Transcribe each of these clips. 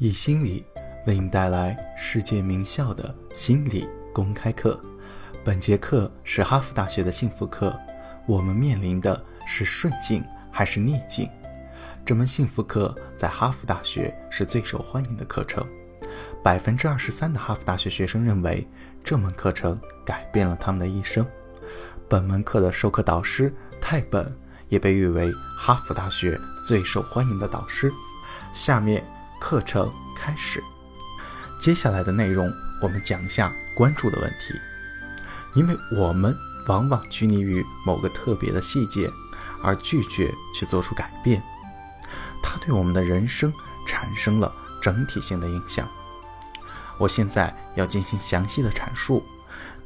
易心理为你带来世界名校的心理公开课。本节课是哈佛大学的幸福课，我们面临的是顺境还是逆境？这门幸福课在哈佛大学是最受欢迎的课程，百分之二十三的哈佛大学学生认为这门课程改变了他们的一生。本门课的授课导师泰本也被誉为哈佛大学最受欢迎的导师。下面。课程开始，接下来的内容我们讲一下关注的问题，因为我们往往拘泥于某个特别的细节，而拒绝去做出改变，它对我们的人生产生了整体性的影响。我现在要进行详细的阐述，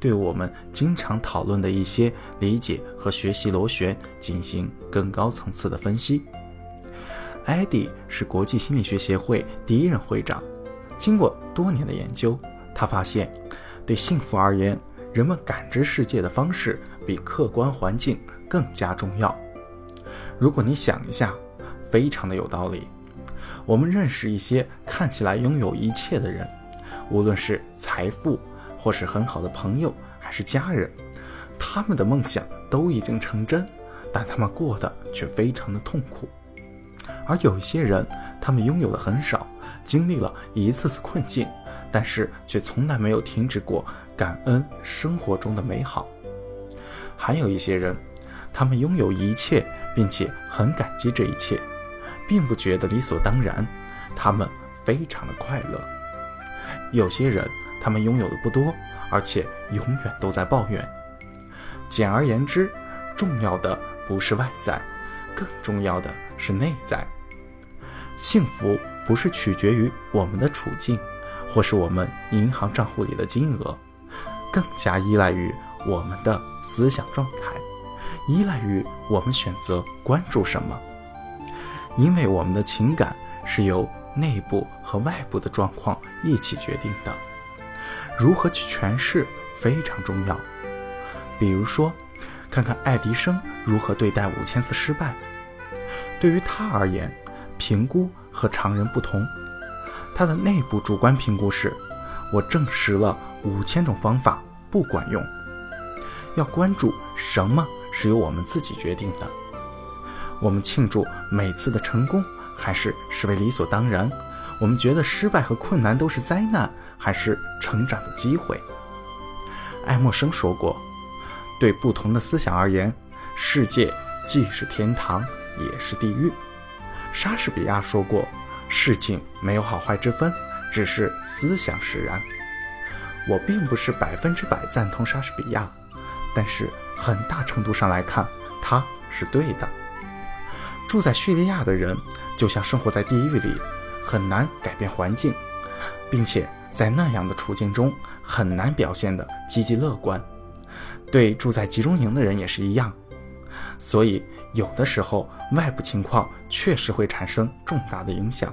对我们经常讨论的一些理解和学习螺旋进行更高层次的分析。艾迪是国际心理学协会第一任会长。经过多年的研究，他发现，对幸福而言，人们感知世界的方式比客观环境更加重要。如果你想一下，非常的有道理。我们认识一些看起来拥有一切的人，无论是财富，或是很好的朋友，还是家人，他们的梦想都已经成真，但他们过得却非常的痛苦。而有一些人，他们拥有的很少，经历了一次次困境，但是却从来没有停止过感恩生活中的美好。还有一些人，他们拥有一切，并且很感激这一切，并不觉得理所当然，他们非常的快乐。有些人，他们拥有的不多，而且永远都在抱怨。简而言之，重要的不是外在，更重要的。是内在幸福，不是取决于我们的处境，或是我们银行账户里的金额，更加依赖于我们的思想状态，依赖于我们选择关注什么。因为我们的情感是由内部和外部的状况一起决定的，如何去诠释非常重要。比如说，看看爱迪生如何对待五千次失败。对于他而言，评估和常人不同。他的内部主观评估是：我证实了五千种方法不管用。要关注什么是由我们自己决定的。我们庆祝每次的成功，还是视为理所当然？我们觉得失败和困难都是灾难，还是成长的机会？爱默生说过：“对不同的思想而言，世界既是天堂。”也是地狱。莎士比亚说过：“事情没有好坏之分，只是思想使然。”我并不是百分之百赞同莎士比亚，但是很大程度上来看，他是对的。住在叙利亚的人就像生活在地狱里，很难改变环境，并且在那样的处境中很难表现的积极乐观。对住在集中营的人也是一样。所以，有的时候外部情况确实会产生重大的影响。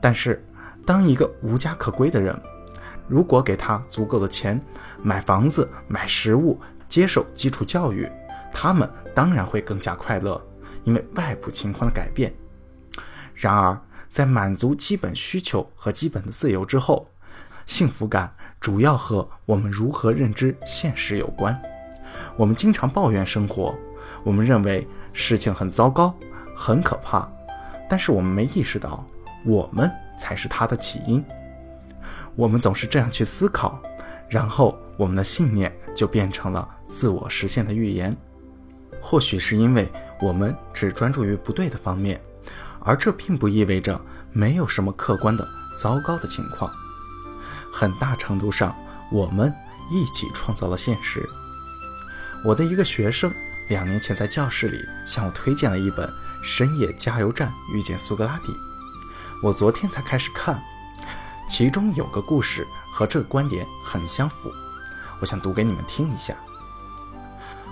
但是，当一个无家可归的人，如果给他足够的钱，买房子、买食物、接受基础教育，他们当然会更加快乐，因为外部情况的改变。然而，在满足基本需求和基本的自由之后，幸福感主要和我们如何认知现实有关。我们经常抱怨生活。我们认为事情很糟糕，很可怕，但是我们没意识到，我们才是它的起因。我们总是这样去思考，然后我们的信念就变成了自我实现的预言。或许是因为我们只专注于不对的方面，而这并不意味着没有什么客观的糟糕的情况。很大程度上，我们一起创造了现实。我的一个学生。两年前，在教室里向我推荐了一本《深夜加油站遇见苏格拉底》，我昨天才开始看，其中有个故事和这个观点很相符，我想读给你们听一下。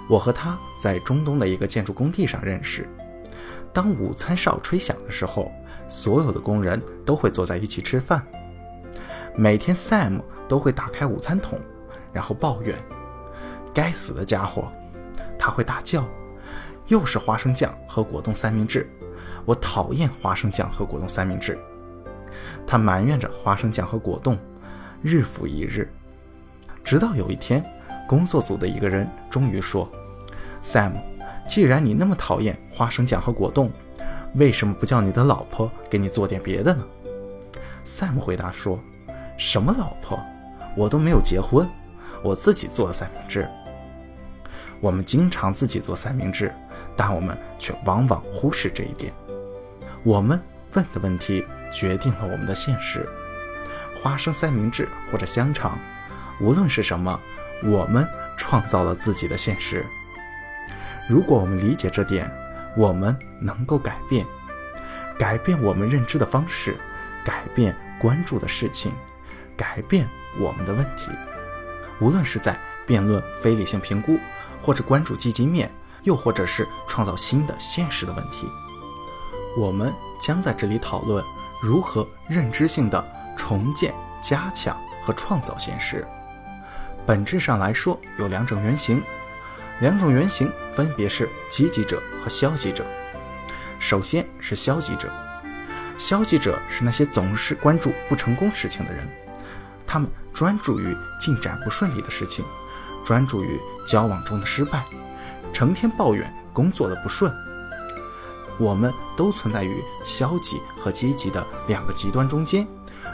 我和他在中东的一个建筑工地上认识，当午餐哨吹响的时候，所有的工人都会坐在一起吃饭。每天，Sam 都会打开午餐桶，然后抱怨：“该死的家伙！”他会大叫：“又是花生酱和果冻三明治！我讨厌花生酱和果冻三明治。”他埋怨着花生酱和果冻，日复一日，直到有一天，工作组的一个人终于说：“Sam，既然你那么讨厌花生酱和果冻，为什么不叫你的老婆给你做点别的呢？”Sam 回答说：“什么老婆？我都没有结婚，我自己做的三明治。”我们经常自己做三明治，但我们却往往忽视这一点。我们问的问题决定了我们的现实。花生三明治或者香肠，无论是什么，我们创造了自己的现实。如果我们理解这点，我们能够改变，改变我们认知的方式，改变关注的事情，改变我们的问题。无论是在辩论非理性评估。或者关注积极面，又或者是创造新的现实的问题，我们将在这里讨论如何认知性的重建、加强和创造现实。本质上来说，有两种原型，两种原型分别是积极者和消极者。首先是消极者，消极者是那些总是关注不成功事情的人，他们专注于进展不顺利的事情。专注于交往中的失败，成天抱怨工作的不顺。我们都存在于消极和积极的两个极端中间，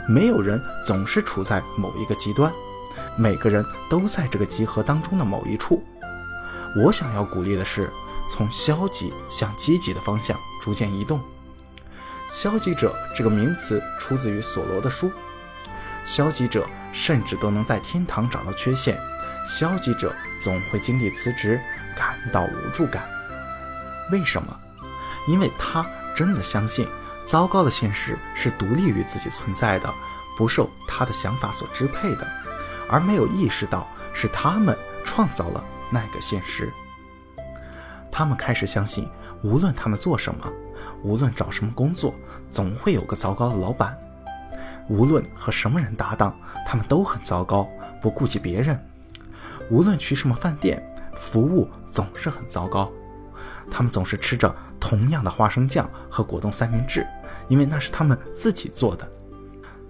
没有人总是处在某一个极端，每个人都在这个集合当中的某一处。我想要鼓励的是，从消极向积极的方向逐渐移动。消极者这个名词出自于索罗的书，消极者甚至都能在天堂找到缺陷。消极者总会经历辞职，感到无助感。为什么？因为他真的相信糟糕的现实是独立于自己存在的，不受他的想法所支配的，而没有意识到是他们创造了那个现实。他们开始相信，无论他们做什么，无论找什么工作，总会有个糟糕的老板；无论和什么人搭档，他们都很糟糕，不顾及别人。无论去什么饭店，服务总是很糟糕。他们总是吃着同样的花生酱和果冻三明治，因为那是他们自己做的。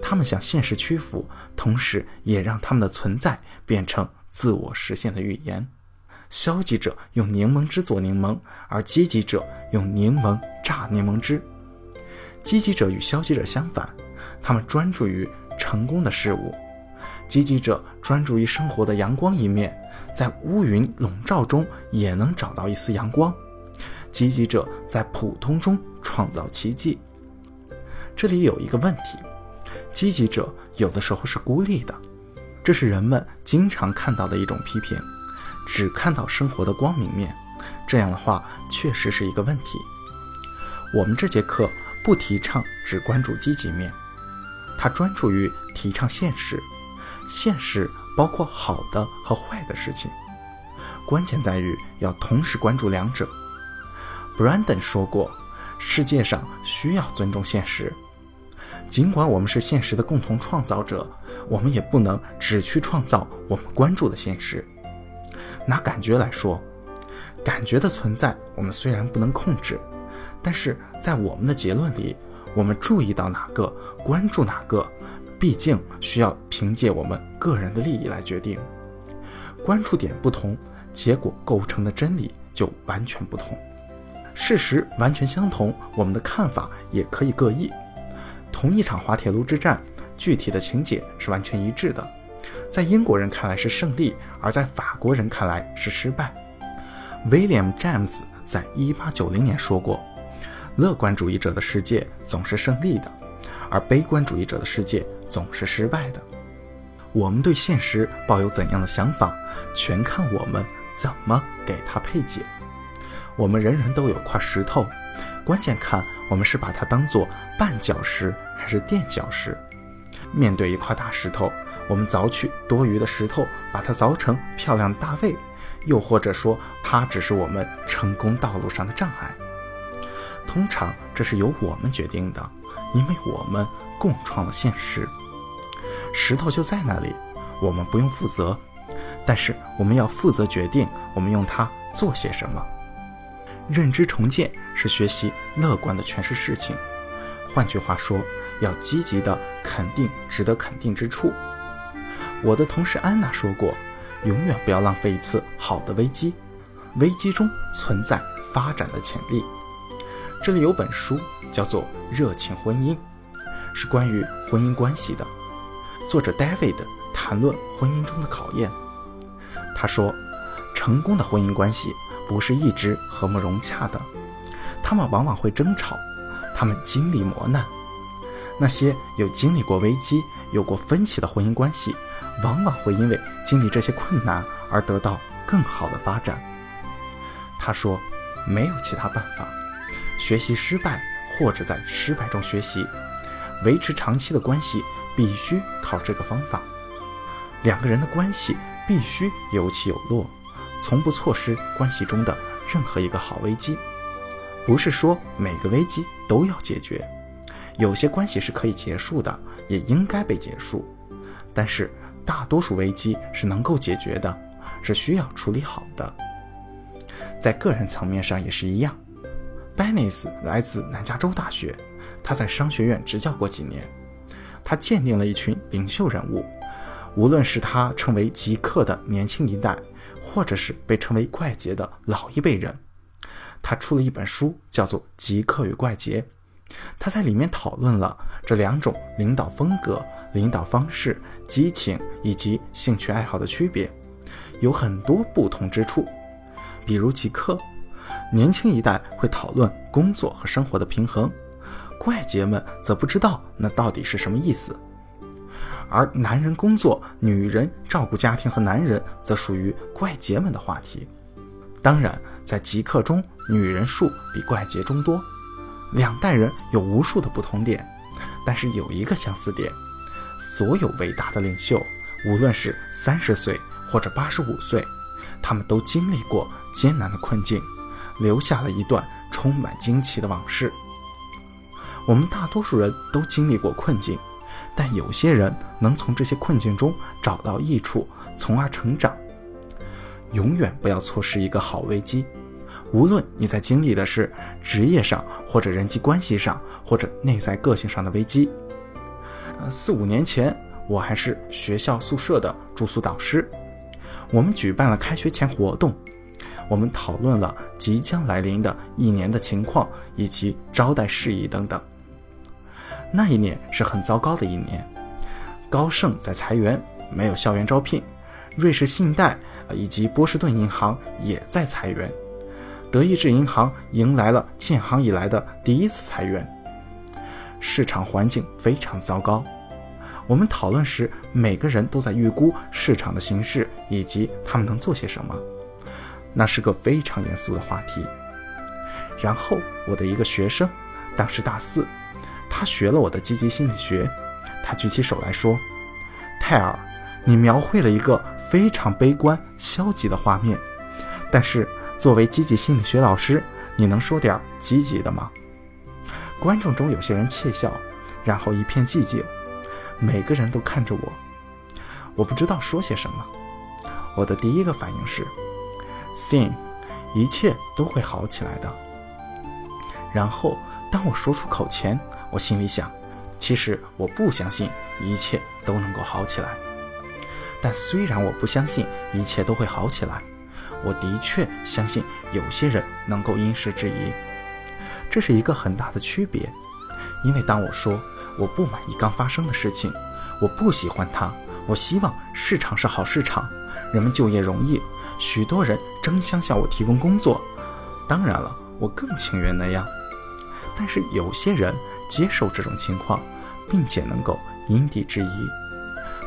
他们向现实屈服，同时也让他们的存在变成自我实现的预言。消极者用柠檬汁做柠檬，而积极者用柠檬榨柠檬汁。积极者与消极者相反，他们专注于成功的事物。积极者专注于生活的阳光一面，在乌云笼罩中也能找到一丝阳光。积极者在普通中创造奇迹。这里有一个问题：积极者有的时候是孤立的，这是人们经常看到的一种批评，只看到生活的光明面。这样的话确实是一个问题。我们这节课不提倡只关注积极面，它专注于提倡现实。现实包括好的和坏的事情，关键在于要同时关注两者。Brandon 说过，世界上需要尊重现实。尽管我们是现实的共同创造者，我们也不能只去创造我们关注的现实。拿感觉来说，感觉的存在我们虽然不能控制，但是在我们的结论里，我们注意到哪个，关注哪个。毕竟需要凭借我们个人的利益来决定，关注点不同，结果构成的真理就完全不同。事实完全相同，我们的看法也可以各异。同一场滑铁卢之战，具体的情节是完全一致的，在英国人看来是胜利，而在法国人看来是失败。William James 在一八九零年说过：“乐观主义者的世界总是胜利的。”而悲观主义者的世界总是失败的。我们对现实抱有怎样的想法，全看我们怎么给它配解。我们人人都有块石头，关键看我们是把它当做绊脚石还是垫脚石。面对一块大石头，我们凿去多余的石头，把它凿成漂亮的大卫，又或者说它只是我们成功道路上的障碍。通常这是由我们决定的。因为我们共创了现实，石头就在那里，我们不用负责，但是我们要负责决定我们用它做些什么。认知重建是学习乐观的诠释事情，换句话说，要积极的肯定值得肯定之处。我的同事安娜说过，永远不要浪费一次好的危机，危机中存在发展的潜力。这里有本书叫做《热情婚姻》，是关于婚姻关系的。作者 David 谈论婚姻中的考验。他说，成功的婚姻关系不是一直和睦融洽的，他们往往会争吵，他们经历磨难。那些有经历过危机、有过分歧的婚姻关系，往往会因为经历这些困难而得到更好的发展。他说，没有其他办法，学习失败或者在失败中学习，维持长期的关系必须靠这个方法。两个人的关系。必须有起有落，从不错失关系中的任何一个好危机。不是说每个危机都要解决，有些关系是可以结束的，也应该被结束。但是大多数危机是能够解决的，是需要处理好的。在个人层面上也是一样。Bennis 来自南加州大学，他在商学院执教过几年，他鉴定了一群领袖人物。无论是他称为极客的年轻一代，或者是被称为怪杰的老一辈人，他出了一本书，叫做《极客与怪杰》。他在里面讨论了这两种领导风格、领导方式、激情以及兴趣爱好的区别，有很多不同之处。比如极客，年轻一代会讨论工作和生活的平衡，怪杰们则不知道那到底是什么意思。而男人工作，女人照顾家庭和男人则属于怪杰们的话题。当然，在极客中，女人数比怪杰中多。两代人有无数的不同点，但是有一个相似点：所有伟大的领袖，无论是三十岁或者八十五岁，他们都经历过艰难的困境，留下了一段充满惊奇的往事。我们大多数人都经历过困境。但有些人能从这些困境中找到益处，从而成长。永远不要错失一个好危机，无论你在经历的是职业上，或者人际关系上，或者内在个性上的危机。四五年前，我还是学校宿舍的住宿导师，我们举办了开学前活动，我们讨论了即将来临的一年的情况以及招待事宜等等。那一年是很糟糕的一年，高盛在裁员，没有校园招聘；瑞士信贷以及波士顿银行也在裁员；德意志银行迎来了建行以来的第一次裁员。市场环境非常糟糕。我们讨论时，每个人都在预估市场的形势以及他们能做些什么。那是个非常严肃的话题。然后，我的一个学生，当时大四。他学了我的积极心理学，他举起手来说：“泰尔，你描绘了一个非常悲观、消极的画面。但是作为积极心理学老师，你能说点积极的吗？”观众中有些人窃笑，然后一片寂静，每个人都看着我，我不知道说些什么。我的第一个反应是：“Sing，一切都会好起来的。”然后当我说出口前，我心里想，其实我不相信一切都能够好起来。但虽然我不相信一切都会好起来，我的确相信有些人能够因时制宜。这是一个很大的区别，因为当我说我不满意刚发生的事情，我不喜欢它，我希望市场是好市场，人们就业容易，许多人争相向我提供工作。当然了，我更情愿那样。但是有些人接受这种情况，并且能够因地制宜。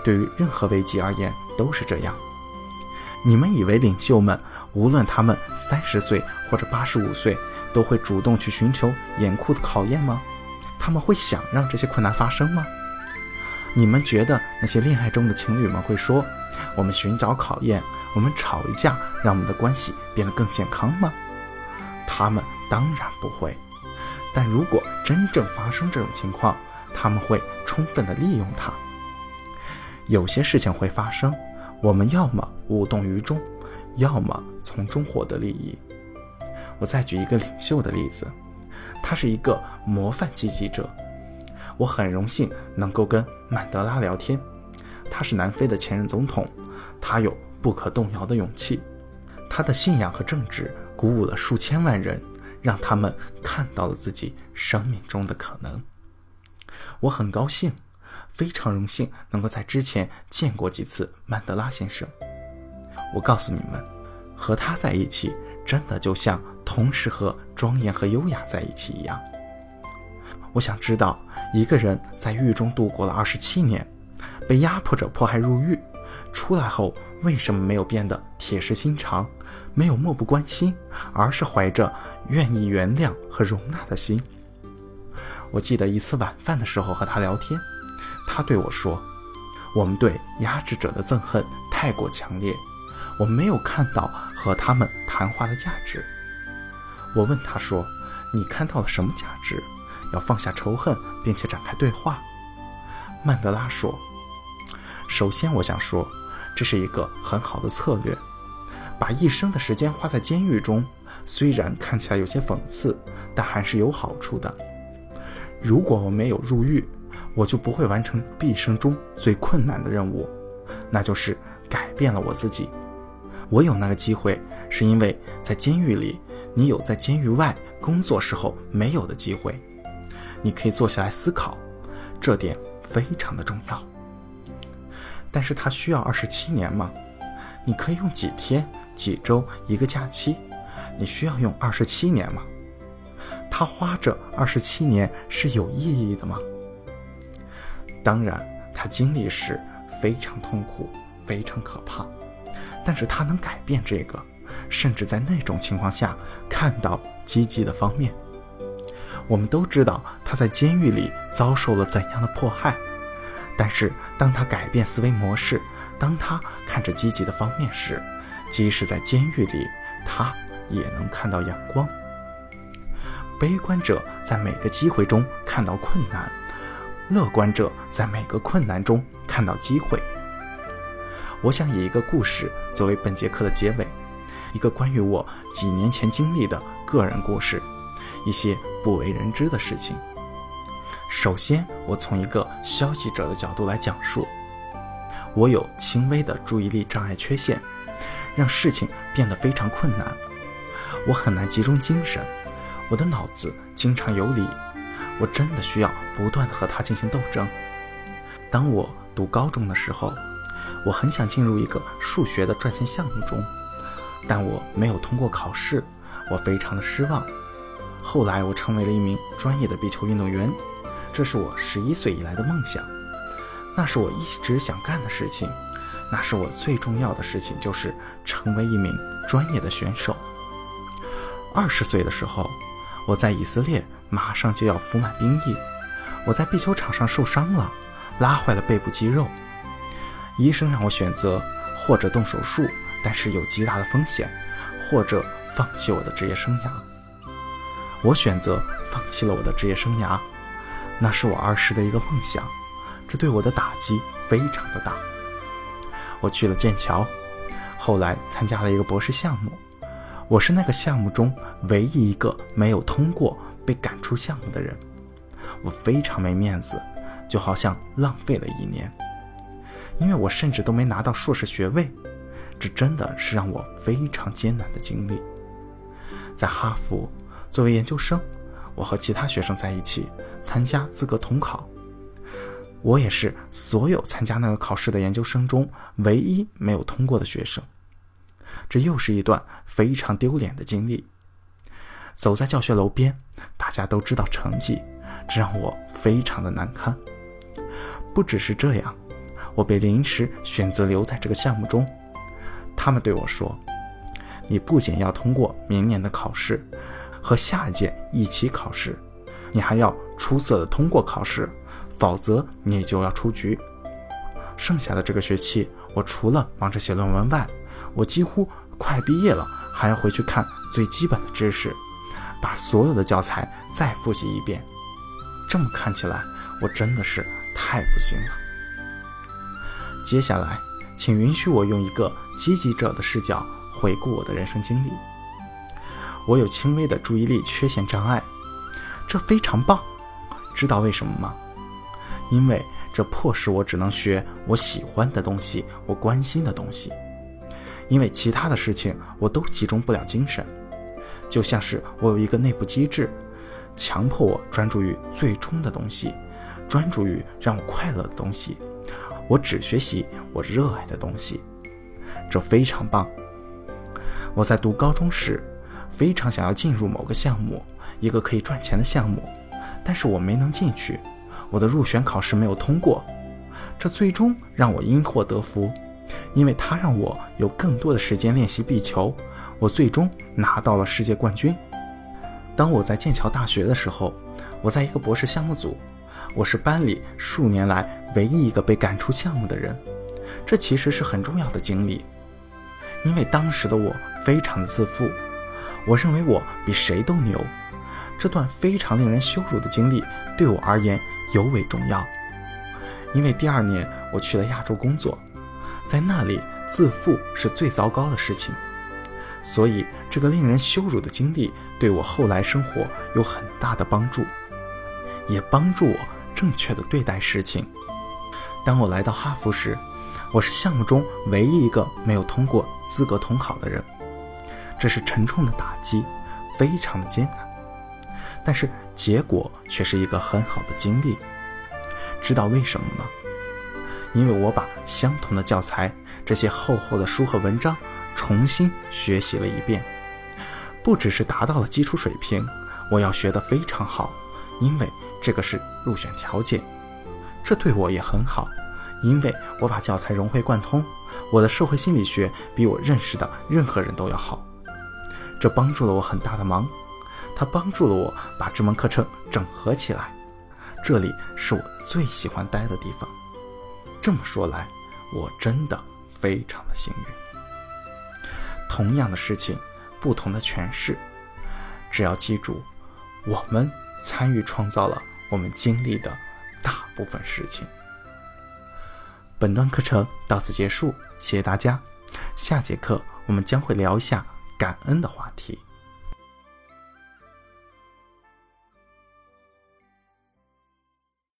对于任何危机而言都是这样。你们以为领袖们无论他们三十岁或者八十五岁，都会主动去寻求严酷的考验吗？他们会想让这些困难发生吗？你们觉得那些恋爱中的情侣们会说：“我们寻找考验，我们吵一架，让我们的关系变得更健康吗？”他们当然不会。但如果真正发生这种情况，他们会充分的利用它。有些事情会发生，我们要么无动于衷，要么从中获得利益。我再举一个领袖的例子，他是一个模范积极者。我很荣幸能够跟曼德拉聊天。他是南非的前任总统，他有不可动摇的勇气，他的信仰和正直鼓舞了数千万人，让他们看到了自己生命中的可能。我很高兴，非常荣幸能够在之前见过几次曼德拉先生。我告诉你们，和他在一起，真的就像同时和庄严和优雅在一起一样。我想知道，一个人在狱中度过了二十七年，被压迫着迫害入狱，出来后为什么没有变得铁石心肠，没有漠不关心，而是怀着愿意原谅和容纳的心？我记得一次晚饭的时候和他聊天，他对我说：“我们对压制者的憎恨太过强烈，我没有看到和他们谈话的价值。”我问他说：“你看到了什么价值？”要放下仇恨，并且展开对话。曼德拉说：“首先，我想说，这是一个很好的策略。把一生的时间花在监狱中，虽然看起来有些讽刺，但还是有好处的。如果我没有入狱，我就不会完成毕生中最困难的任务，那就是改变了我自己。我有那个机会，是因为在监狱里，你有在监狱外工作时候没有的机会。”你可以坐下来思考，这点非常的重要。但是它需要二十七年吗？你可以用几天、几周、一个假期。你需要用二十七年吗？他花这二十七年是有意义的吗？当然，他经历时非常痛苦，非常可怕。但是他能改变这个，甚至在那种情况下看到积极的方面。我们都知道他在监狱里遭受了怎样的迫害，但是当他改变思维模式，当他看着积极的方面时，即使在监狱里，他也能看到阳光。悲观者在每个机会中看到困难，乐观者在每个困难中看到机会。我想以一个故事作为本节课的结尾，一个关于我几年前经历的个人故事。一些不为人知的事情。首先，我从一个消极者的角度来讲述。我有轻微的注意力障碍缺陷，让事情变得非常困难。我很难集中精神，我的脑子经常游离。我真的需要不断的和它进行斗争。当我读高中的时候，我很想进入一个数学的赚钱项目中，但我没有通过考试，我非常的失望。后来，我成为了一名专业的壁球运动员，这是我十一岁以来的梦想，那是我一直想干的事情，那是我最重要的事情，就是成为一名专业的选手。二十岁的时候，我在以色列马上就要服满兵役，我在壁球场上受伤了，拉坏了背部肌肉，医生让我选择或者动手术，但是有极大的风险，或者放弃我的职业生涯。我选择放弃了我的职业生涯，那是我儿时的一个梦想，这对我的打击非常的大。我去了剑桥，后来参加了一个博士项目，我是那个项目中唯一一个没有通过被赶出项目的人，我非常没面子，就好像浪费了一年，因为我甚至都没拿到硕士学位，这真的是让我非常艰难的经历，在哈佛。作为研究生，我和其他学生在一起参加资格统考。我也是所有参加那个考试的研究生中唯一没有通过的学生。这又是一段非常丢脸的经历。走在教学楼边，大家都知道成绩，这让我非常的难堪。不只是这样，我被临时选择留在这个项目中。他们对我说：“你不仅要通过明年的考试。”和下一届一起考试，你还要出色的通过考试，否则你就要出局。剩下的这个学期，我除了忙着写论文外，我几乎快毕业了，还要回去看最基本的知识，把所有的教材再复习一遍。这么看起来，我真的是太不行了。接下来，请允许我用一个积极者的视角回顾我的人生经历。我有轻微的注意力缺陷障碍，这非常棒。知道为什么吗？因为这迫使我只能学我喜欢的东西，我关心的东西。因为其他的事情我都集中不了精神，就像是我有一个内部机制，强迫我专注于最终的东西，专注于让我快乐的东西。我只学习我热爱的东西，这非常棒。我在读高中时，非常想要进入某个项目，一个可以赚钱的项目，但是我没能进去，我的入选考试没有通过，这最终让我因祸得福。因为他让我有更多的时间练习壁球，我最终拿到了世界冠军。当我在剑桥大学的时候，我在一个博士项目组，我是班里数年来唯一一个被赶出项目的人。这其实是很重要的经历，因为当时的我非常的自负，我认为我比谁都牛。这段非常令人羞辱的经历对我而言尤为重要，因为第二年我去了亚洲工作。在那里，自负是最糟糕的事情，所以这个令人羞辱的经历对我后来生活有很大的帮助，也帮助我正确的对待事情。当我来到哈佛时，我是项目中唯一一个没有通过资格统考的人，这是沉重的打击，非常的艰难，但是结果却是一个很好的经历。知道为什么吗？因为我把相同的教材、这些厚厚的书和文章重新学习了一遍，不只是达到了基础水平，我要学得非常好，因为这个是入选条件。这对我也很好，因为我把教材融会贯通，我的社会心理学比我认识的任何人都要好。这帮助了我很大的忙，它帮助了我把这门课程整合起来。这里是我最喜欢待的地方。这么说来，我真的非常的幸运。同样的事情，不同的诠释，只要记住，我们参与创造了我们经历的大部分事情。本段课程到此结束，谢谢大家。下节课我们将会聊一下感恩的话题。